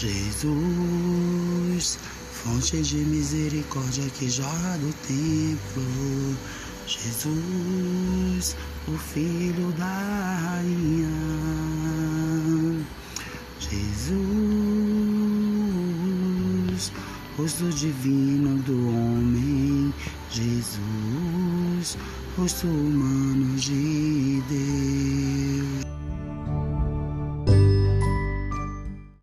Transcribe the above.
Jesus, fonte de misericórdia que jorra do templo. Jesus, o filho da rainha. Jesus, rosto divino do homem. Jesus, rosto humano de Deus.